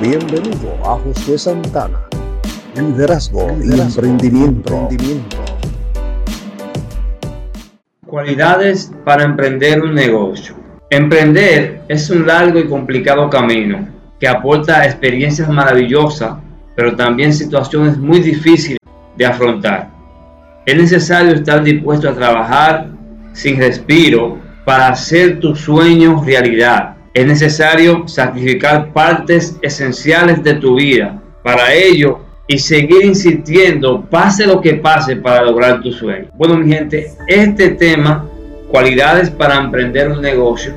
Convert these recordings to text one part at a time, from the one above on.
Bienvenido a Josué Santana. Liderazgo, y emprendimiento. Cualidades para emprender un negocio. Emprender es un largo y complicado camino que aporta experiencias maravillosas, pero también situaciones muy difíciles de afrontar. Es necesario estar dispuesto a trabajar sin respiro para hacer tus sueños realidad es necesario sacrificar partes esenciales de tu vida para ello y seguir insistiendo, pase lo que pase, para lograr tu sueño. Bueno, mi gente, este tema, cualidades para emprender un negocio,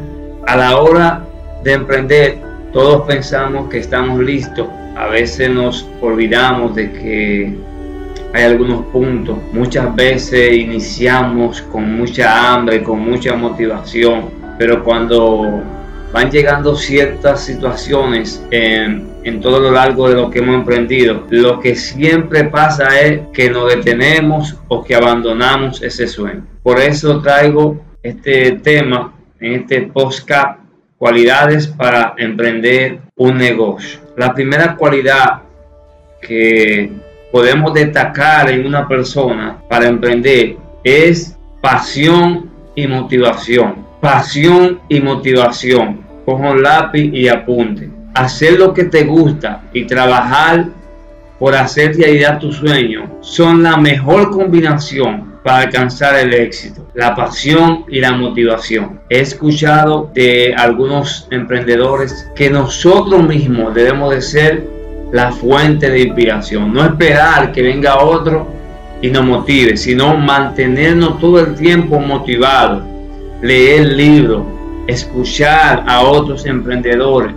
a la hora de emprender, todos pensamos que estamos listos. A veces nos olvidamos de que hay algunos puntos. Muchas veces iniciamos con mucha hambre, con mucha motivación, pero cuando van llegando ciertas situaciones en, todo lo largo de lo que hemos emprendido. Lo que siempre pasa es que nos detenemos o que abandonamos ese sueño. Por eso traigo este tema en este podcast, cualidades para emprender un negocio. La primera cualidad que podemos destacar en una persona para emprender es pasión y motivación pasión y motivación. Cojo un lápiz y apunte. Hacer lo que te gusta y trabajar por hacer realidad tu sueño son la mejor combinación para alcanzar el éxito, la pasión y la motivación. He escuchado de algunos emprendedores que nosotros mismos debemos de ser la fuente de inspiración, no esperar que venga otro y nos motive, sino mantenernos todo el tiempo motivados leer libros, escuchar a otros emprendedores,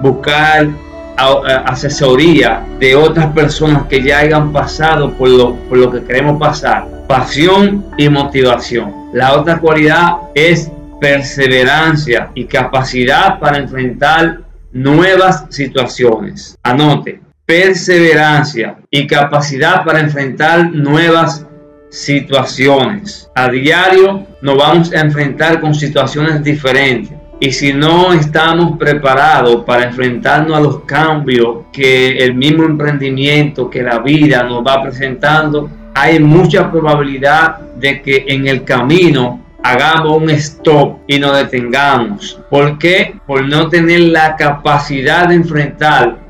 buscar asesoría de otras personas que ya hayan pasado por lo, que queremos pasar. Pasión y motivación. La otra cualidad es perseverancia y capacidad para enfrentar nuevas situaciones. Anote, perseverancia y capacidad para enfrentar nuevas situaciones. A diario nos vamos a enfrentar con situaciones diferentes. Y si no estamos preparados para enfrentarnos a los cambios que el mismo emprendimiento, que la vida nos va presentando, hay mucha probabilidad de que en el camino hagamos un stop y nos detengamos. ¿Por qué? Por no tener la capacidad de enfrentar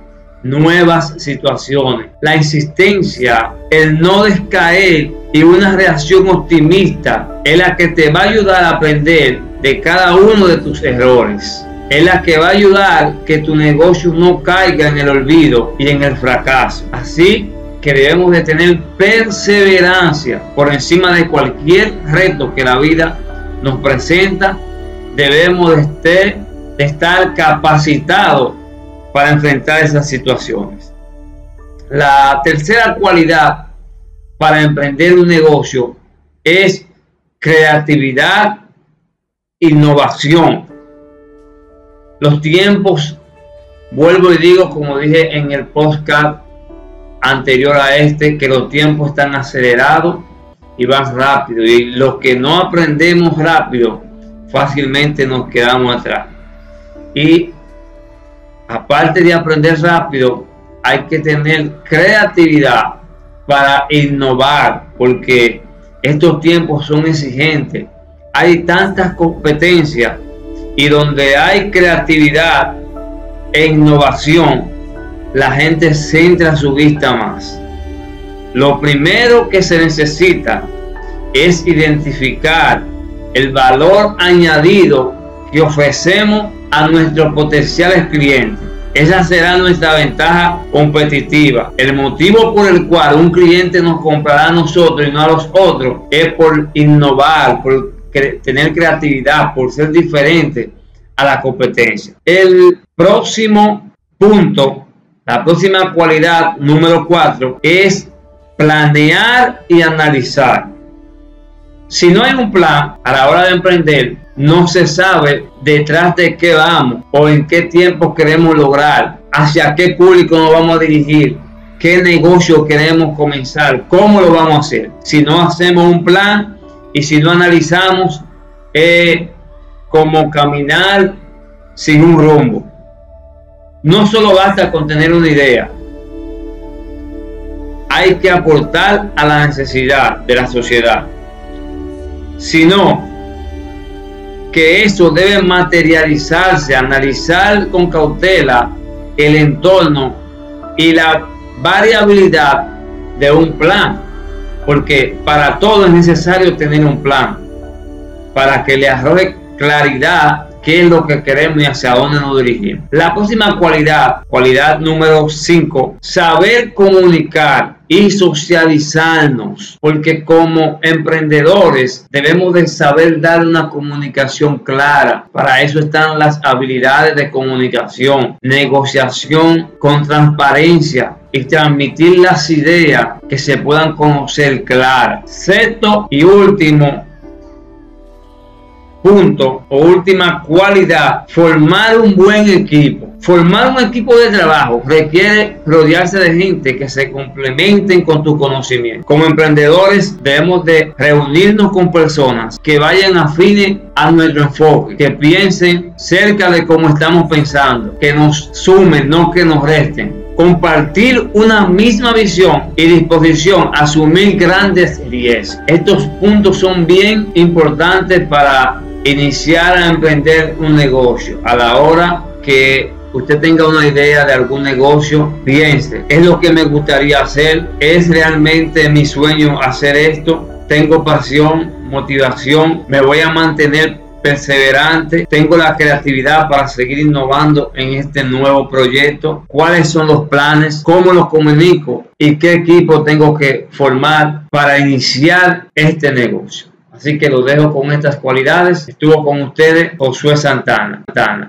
nuevas situaciones. La insistencia, el no descaer y una reacción optimista es la que te va a ayudar a aprender de cada uno de tus errores. Es la que va a ayudar que tu negocio no caiga en el olvido y en el fracaso. Así que debemos de tener perseverancia por encima de cualquier reto que la vida nos presenta. Debemos de, de estar capacitados para enfrentar esas situaciones. La tercera cualidad para emprender un negocio es creatividad, innovación. Los tiempos, vuelvo y digo, como dije en el podcast anterior a este, que los tiempos están acelerados y van rápido. Y los que no aprendemos rápido, fácilmente nos quedamos atrás. Y aparte de aprender rápido, hay que tener creatividad para innovar, porque estos tiempos son exigentes. Hay tantas competencias y donde hay creatividad e innovación, la gente centra su vista más. Lo primero que se necesita es identificar el valor añadido que ofrecemos a nuestros potenciales clientes. Esa será nuestra ventaja competitiva. El motivo por el cual un cliente nos comprará a nosotros y no a los otros es por innovar, por tener creatividad, por ser diferente a la competencia. El próximo punto, la próxima cualidad número cuatro es planear y analizar. Si no hay un plan a la hora de emprender, no se sabe detrás de qué vamos o en qué tiempo queremos lograr, hacia qué público nos vamos a dirigir, qué negocio queremos comenzar, cómo lo vamos a hacer. Si no hacemos un plan y si no analizamos, es como caminar sin un rumbo. No solo basta con tener una idea, hay que aportar a la necesidad de la sociedad, sino que eso debe materializarse, analizar con cautela el entorno y la variabilidad de un plan, porque para todo es necesario tener un plan, para que le arroje claridad qué es lo que queremos y hacia dónde nos dirigimos. La próxima cualidad, cualidad número 5, saber comunicar y socializarnos, porque como emprendedores debemos de saber dar una comunicación clara. Para eso están las habilidades de comunicación, negociación con transparencia, y transmitir las ideas que se puedan conocer claras. Sexto y último, punto o última cualidad, formar un buen equipo. Formar un equipo de trabajo requiere rodearse de gente que se complementen con tu conocimiento. Como emprendedores debemos de reunirnos con personas que vayan afines a nuestro enfoque, que piensen cerca de cómo estamos pensando, que nos sumen, no que nos resten compartir una misma visión y disposición a asumir grandes riesgos. Estos puntos son bien importantes para iniciar a emprender un negocio a la hora que usted tenga una idea de algún negocio, piense, es lo que me gustaría hacer, es realmente mi sueño hacer esto, tengo pasión, motivación, me voy a mantener perseverante, tengo la creatividad para seguir innovando en este nuevo proyecto, cuáles son los planes, cómo los comunico y qué equipo tengo que formar para iniciar este negocio. Así que lo dejo con estas cualidades. Estuvo con ustedes Josué Santana. Santana.